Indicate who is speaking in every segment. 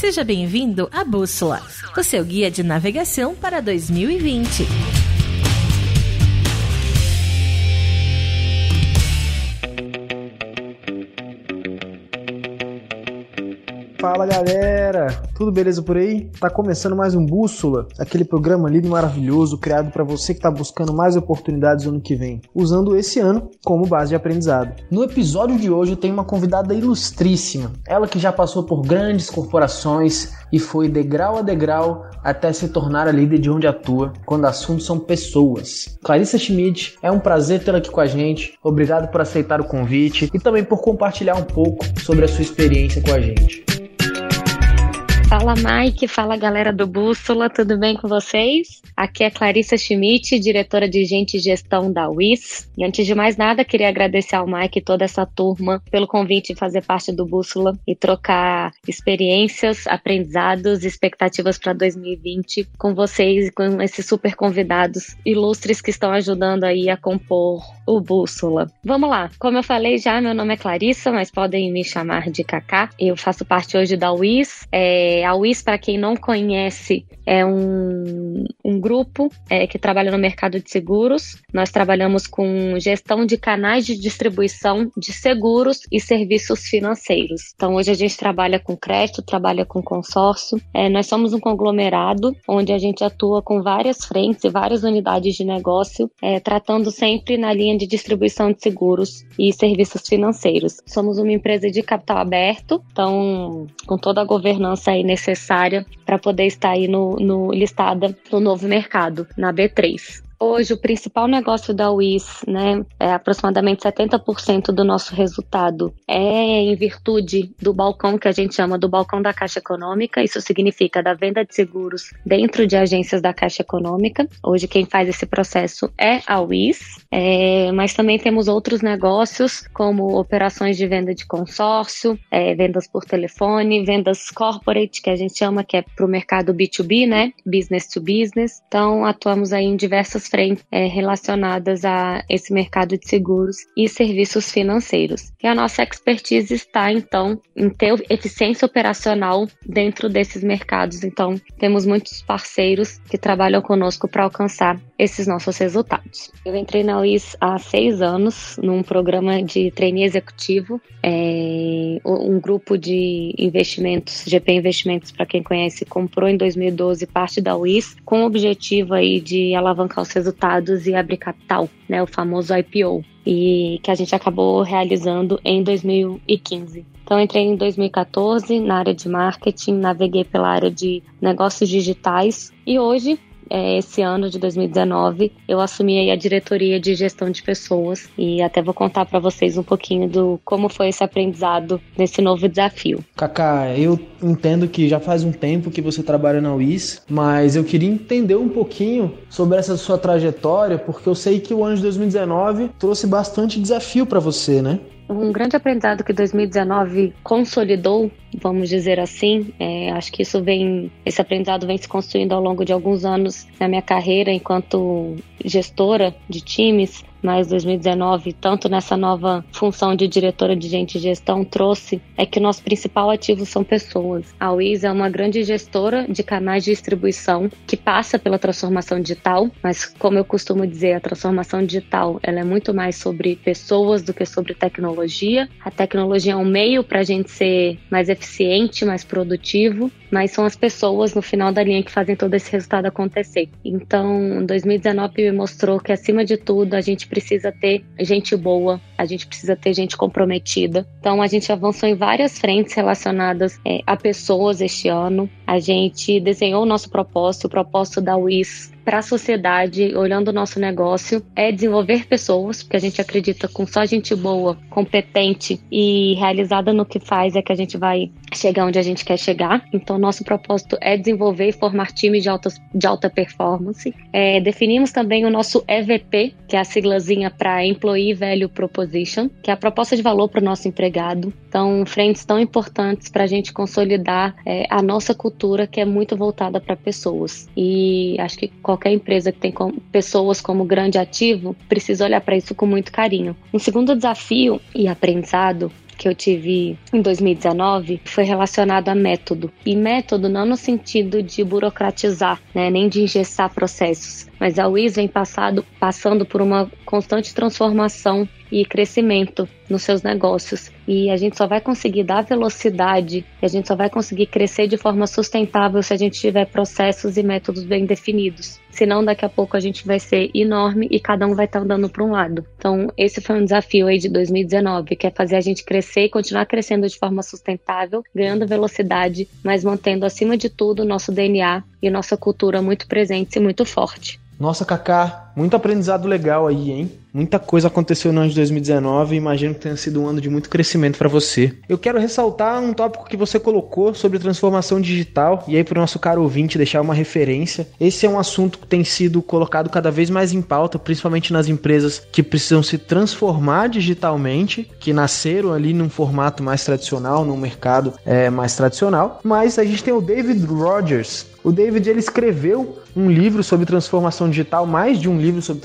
Speaker 1: Seja bem-vindo à Bússola, o seu guia de navegação para 2020.
Speaker 2: Fala galera, tudo beleza por aí? Tá começando mais um Bússola, aquele programa lindo e maravilhoso criado para você que tá buscando mais oportunidades no ano que vem, usando esse ano como base de aprendizado. No episódio de hoje eu tenho uma convidada ilustríssima, ela que já passou por grandes corporações e foi degrau a degrau até se tornar a líder de onde atua, quando assuntos são pessoas. Clarissa Schmidt, é um prazer tê-la aqui com a gente. Obrigado por aceitar o convite e também por compartilhar um pouco sobre a sua experiência com a gente.
Speaker 3: Fala Mike, fala galera do Bússola, tudo bem com vocês? Aqui é Clarissa Schmidt, diretora de Gente e Gestão da WIS. E antes de mais nada, queria agradecer ao Mike e toda essa turma pelo convite de fazer parte do Bússola e trocar experiências, aprendizados expectativas para 2020 com vocês e com esses super convidados ilustres que estão ajudando aí a compor o Bússola. Vamos lá, como eu falei já, meu nome é Clarissa, mas podem me chamar de Kaká. Eu faço parte hoje da WIS. É, a WIS, para quem não conhece, é um, um grupo é, que trabalha no mercado de seguros. Nós trabalhamos com gestão de canais de distribuição de seguros e serviços financeiros. Então, hoje a gente trabalha com crédito, trabalha com consórcio. É, nós somos um conglomerado onde a gente atua com várias frentes e várias unidades de negócio, é, tratando sempre na linha de distribuição de seguros e serviços financeiros. Somos uma empresa de capital aberto, então, com toda a governança aí necessária para poder estar aí no, no listada no novo mercado, na B3. Hoje, o principal negócio da WIS, né, é aproximadamente 70% do nosso resultado é em virtude do balcão que a gente chama do balcão da Caixa Econômica. Isso significa da venda de seguros dentro de agências da Caixa Econômica. Hoje, quem faz esse processo é a WIS, é, mas também temos outros negócios, como operações de venda de consórcio, é, vendas por telefone, vendas corporate, que a gente chama que é para o mercado B2B, né, business to business. Então, atuamos aí em diversas frentes é, relacionadas a esse mercado de seguros e serviços financeiros. E a nossa expertise está, então, em ter eficiência operacional dentro desses mercados. Então, temos muitos parceiros que trabalham conosco para alcançar esses nossos resultados. Eu entrei na UIS há seis anos, num programa de trainee executivo, é, um grupo de investimentos, GP Investimentos, para quem conhece, comprou em 2012 parte da UIS, com o objetivo aí de alavancar os resultados e abrir capital, né, o famoso IPO, e que a gente acabou realizando em 2015. Então, entrei em 2014 na área de marketing, naveguei pela área de negócios digitais e hoje é, esse ano de 2019, eu assumi a diretoria de gestão de pessoas e até vou contar para vocês um pouquinho do como foi esse aprendizado nesse novo desafio.
Speaker 2: Kaká, eu entendo que já faz um tempo que você trabalha na UIS, mas eu queria entender um pouquinho sobre essa sua trajetória, porque eu sei que o ano de 2019 trouxe bastante desafio para você, né?
Speaker 3: Um grande aprendizado que 2019 consolidou, vamos dizer assim, é, acho que isso vem, esse aprendizado vem se construindo ao longo de alguns anos na minha carreira enquanto gestora de times, mas 2019, tanto nessa nova função de diretora de gente e gestão, trouxe é que o nosso principal ativo são pessoas. A Wiz é uma grande gestora de canais de distribuição que passa pela transformação digital, mas como eu costumo dizer, a transformação digital ela é muito mais sobre pessoas do que sobre tecnologia. A tecnologia é um meio para a gente ser mais eficiente, mais produtivo, mas são as pessoas no final da linha que fazem todo esse resultado acontecer. Então, 2019 mostrou que acima de tudo a gente precisa ter gente boa, a gente precisa ter gente comprometida. Então, a gente avançou em várias frentes relacionadas é, a pessoas este ano. A gente desenhou o nosso propósito, o propósito da WIS para a sociedade, olhando o nosso negócio, é desenvolver pessoas, porque a gente acredita com só gente boa, competente e realizada no que faz é que a gente vai chegar onde a gente quer chegar. Então, nosso propósito é desenvolver e formar times de, altas, de alta performance. É, definimos também o nosso EVP, que é a siglazinha para Employee Value Proposition, que é a proposta de valor para o nosso empregado. Então, frentes tão importantes para a gente consolidar é, a nossa cultura, que é muito voltada para pessoas. E acho que qualquer empresa que tem pessoas como grande ativo precisa olhar para isso com muito carinho. Um segundo desafio e aprendizado que eu tive em 2019 foi relacionado a método. E método não no sentido de burocratizar, né, nem de engessar processos, mas a WIS vem passado, passando por uma constante transformação e crescimento nos seus negócios. E a gente só vai conseguir dar velocidade, a gente só vai conseguir crescer de forma sustentável se a gente tiver processos e métodos bem definidos. Senão, daqui a pouco a gente vai ser enorme e cada um vai estar andando para um lado. Então, esse foi um desafio aí de 2019, que é fazer a gente crescer e continuar crescendo de forma sustentável, ganhando velocidade, mas mantendo acima de tudo o nosso DNA e nossa cultura muito presente e muito forte.
Speaker 2: Nossa, Kaká, muito aprendizado legal aí, hein? Muita coisa aconteceu no ano de 2019 e imagino que tenha sido um ano de muito crescimento para você. Eu quero ressaltar um tópico que você colocou sobre transformação digital e aí para o nosso caro ouvinte deixar uma referência. Esse é um assunto que tem sido colocado cada vez mais em pauta, principalmente nas empresas que precisam se transformar digitalmente, que nasceram ali num formato mais tradicional, num mercado é, mais tradicional. Mas a gente tem o David Rogers, o David ele escreveu um livro sobre transformação digital, mais de um livro sobre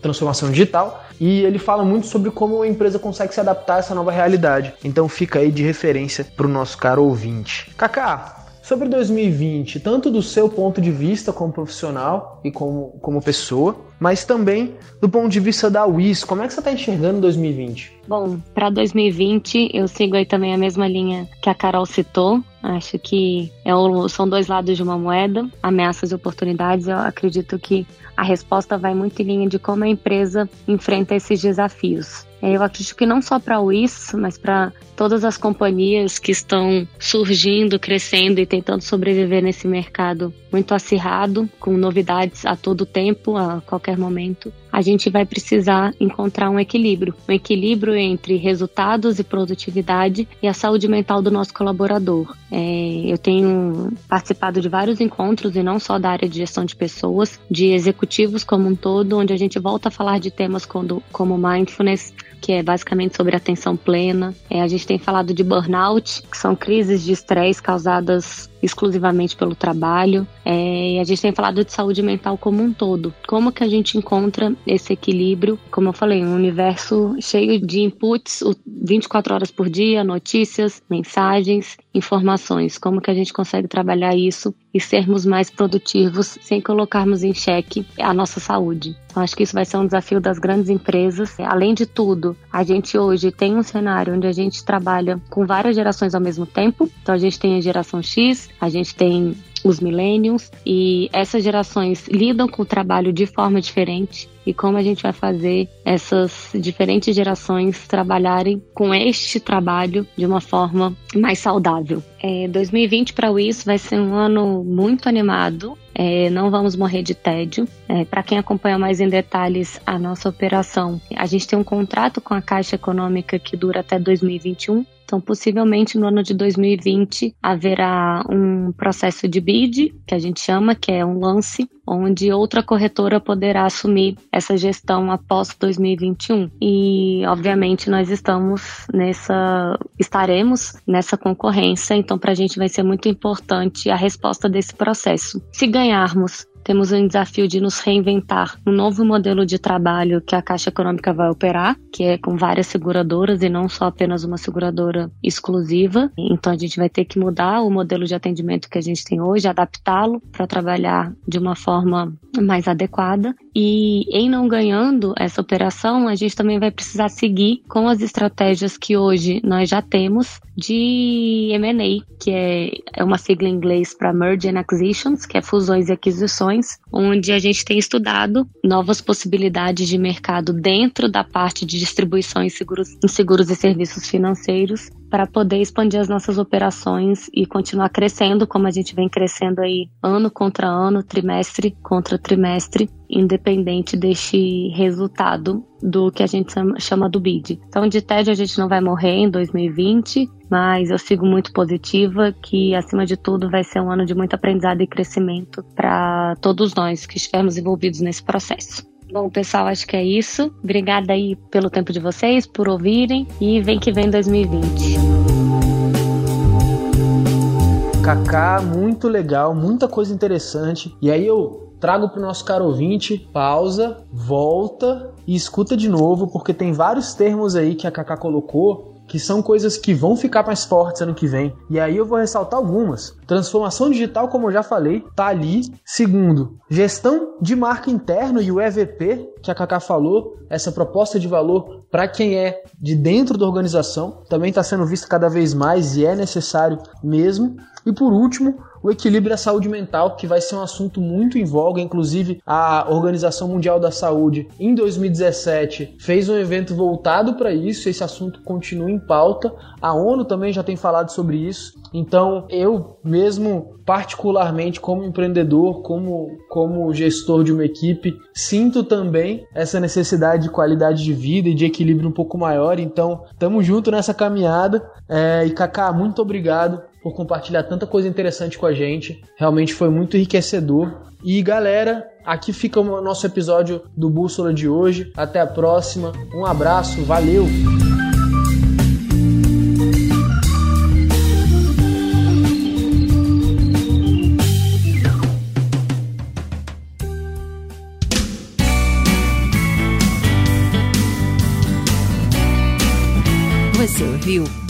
Speaker 2: transformação digital, e ele fala muito sobre como a empresa consegue se adaptar a essa nova realidade. Então fica aí de referência para o nosso caro ouvinte. Kaká, sobre 2020, tanto do seu ponto de vista como profissional e como, como pessoa, mas também do ponto de vista da WIS, como é que você está enxergando 2020?
Speaker 3: Bom, para 2020 eu sigo aí também a mesma linha que a Carol citou. Acho que é o, são dois lados de uma moeda, ameaças e oportunidades. Eu acredito que a resposta vai muito em linha de como a empresa enfrenta esses desafios. Eu acredito que não só para o IS, mas para todas as companhias que estão surgindo, crescendo e tentando sobreviver nesse mercado muito acirrado, com novidades a todo tempo, a qualquer momento, a gente vai precisar encontrar um equilíbrio. Um equilíbrio entre resultados e produtividade e a saúde mental do nosso colaborador. É, eu tenho participado de vários encontros, e não só da área de gestão de pessoas, de executivos como um todo, onde a gente volta a falar de temas como, como mindfulness, que é basicamente sobre atenção plena. É, a gente tem falado de burnout, que são crises de estresse causadas exclusivamente pelo trabalho. É, a gente tem falado de saúde mental como um todo. Como que a gente encontra esse equilíbrio? Como eu falei, um universo cheio de inputs 24 horas por dia, notícias, mensagens, informações. Como que a gente consegue trabalhar isso e sermos mais produtivos sem colocarmos em xeque a nossa saúde. Então, acho que isso vai ser um desafio das grandes empresas. Além de tudo, a gente hoje tem um cenário onde a gente trabalha com várias gerações ao mesmo tempo. Então, a gente tem a geração X, a gente tem os millennials e essas gerações lidam com o trabalho de forma diferente e como a gente vai fazer essas diferentes gerações trabalharem com este trabalho de uma forma mais saudável. É, 2020 para o IS vai ser um ano muito animado. É, não vamos morrer de tédio. É, para quem acompanha mais em detalhes a nossa operação, a gente tem um contrato com a Caixa Econômica que dura até 2021. Então, possivelmente no ano de 2020 haverá um processo de bid, que a gente chama, que é um lance, onde outra corretora poderá assumir essa gestão após 2021. E, obviamente, nós estamos nessa, estaremos nessa concorrência, então para a gente vai ser muito importante a resposta desse processo. Se ganharmos temos um desafio de nos reinventar um novo modelo de trabalho que a Caixa Econômica vai operar, que é com várias seguradoras e não só apenas uma seguradora exclusiva. Então a gente vai ter que mudar o modelo de atendimento que a gente tem hoje, adaptá-lo para trabalhar de uma forma mais adequada. E em não ganhando essa operação, a gente também vai precisar seguir com as estratégias que hoje nós já temos de M&A, que é, é uma sigla em inglês para Merge and Acquisitions, que é fusões e aquisições, onde a gente tem estudado novas possibilidades de mercado dentro da parte de distribuição em seguros, em seguros e serviços financeiros para poder expandir as nossas operações e continuar crescendo como a gente vem crescendo aí ano contra ano, trimestre contra trimestre, independente deste resultado do que a gente chama do BID. Então, de tédio a gente não vai morrer em 2020, mas eu sigo muito positiva que, acima de tudo, vai ser um ano de muito aprendizado e crescimento para todos nós que estivermos envolvidos nesse processo. Bom, pessoal, acho que é isso. Obrigada aí pelo tempo de vocês, por ouvirem e vem que vem 2020.
Speaker 2: Kaká, muito legal, muita coisa interessante. E aí eu trago para o nosso caro ouvinte, pausa, volta e escuta de novo, porque tem vários termos aí que a Kaká colocou que são coisas que vão ficar mais fortes ano que vem. E aí eu vou ressaltar algumas. Transformação digital, como eu já falei, tá ali. Segundo, gestão de marca interno e o EVP, que a Kaká falou, essa proposta de valor para quem é de dentro da organização, também está sendo vista cada vez mais e é necessário mesmo. E por último, o equilíbrio da saúde mental, que vai ser um assunto muito em voga. Inclusive, a Organização Mundial da Saúde, em 2017, fez um evento voltado para isso. Esse assunto continua em pauta. A ONU também já tem falado sobre isso. Então, eu mesmo, particularmente como empreendedor, como, como gestor de uma equipe, sinto também essa necessidade de qualidade de vida e de equilíbrio um pouco maior. Então, estamos junto nessa caminhada. É, e Kaká, muito obrigado por compartilhar tanta coisa interessante com a gente. Realmente foi muito enriquecedor. E galera, aqui fica o nosso episódio do Bússola de hoje. Até a próxima. Um abraço, valeu!
Speaker 1: Você ouviu